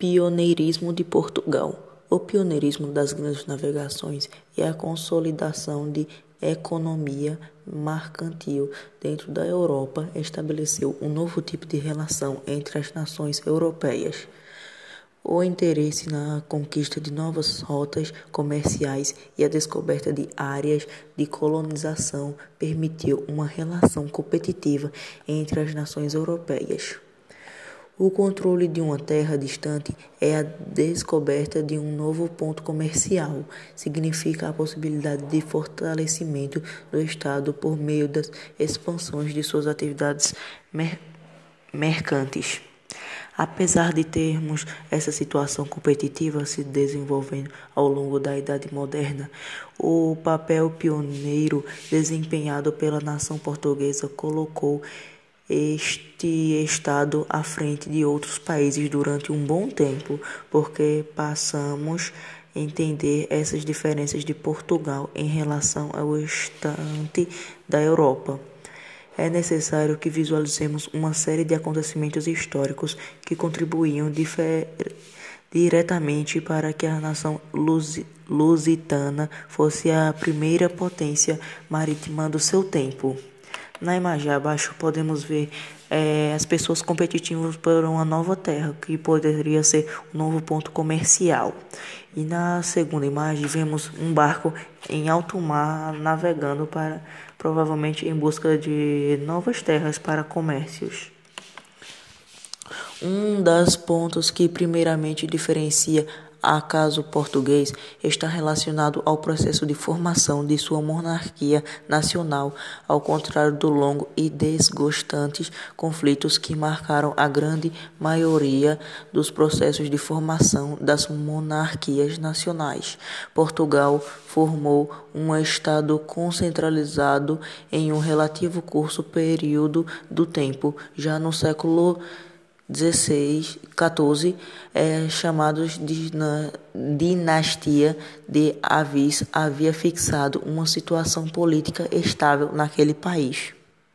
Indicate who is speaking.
Speaker 1: Pioneirismo de Portugal O pioneirismo das grandes navegações e a consolidação de economia mercantil dentro da Europa estabeleceu um novo tipo de relação entre as nações europeias. O interesse na conquista de novas rotas comerciais e a descoberta de áreas de colonização permitiu uma relação competitiva entre as nações europeias. O controle de uma terra distante é a descoberta de um novo ponto comercial. Significa a possibilidade de fortalecimento do Estado por meio das expansões de suas atividades mer mercantes. Apesar de termos essa situação competitiva se desenvolvendo ao longo da Idade Moderna, o papel pioneiro desempenhado pela nação portuguesa colocou este estado à frente de outros países durante um bom tempo, porque passamos a entender essas diferenças de Portugal em relação ao restante da Europa. É necessário que visualizemos uma série de acontecimentos históricos que contribuíam diretamente para que a nação lusitana fosse a primeira potência marítima do seu tempo. Na imagem abaixo podemos ver é, as pessoas competitivas por uma nova terra, que poderia ser um novo ponto comercial. E na segunda imagem vemos um barco em alto mar navegando para provavelmente em busca de novas terras para comércios. Um dos pontos que primeiramente diferencia acaso português está relacionado ao processo de formação de sua monarquia nacional, ao contrário do longo e desgostantes conflitos que marcaram a grande maioria dos processos de formação das monarquias nacionais. Portugal formou um estado concentralizado em um relativo curto período do tempo, já no século 16, 14, é, chamados de dinastia de Avis, havia fixado uma situação política estável naquele país.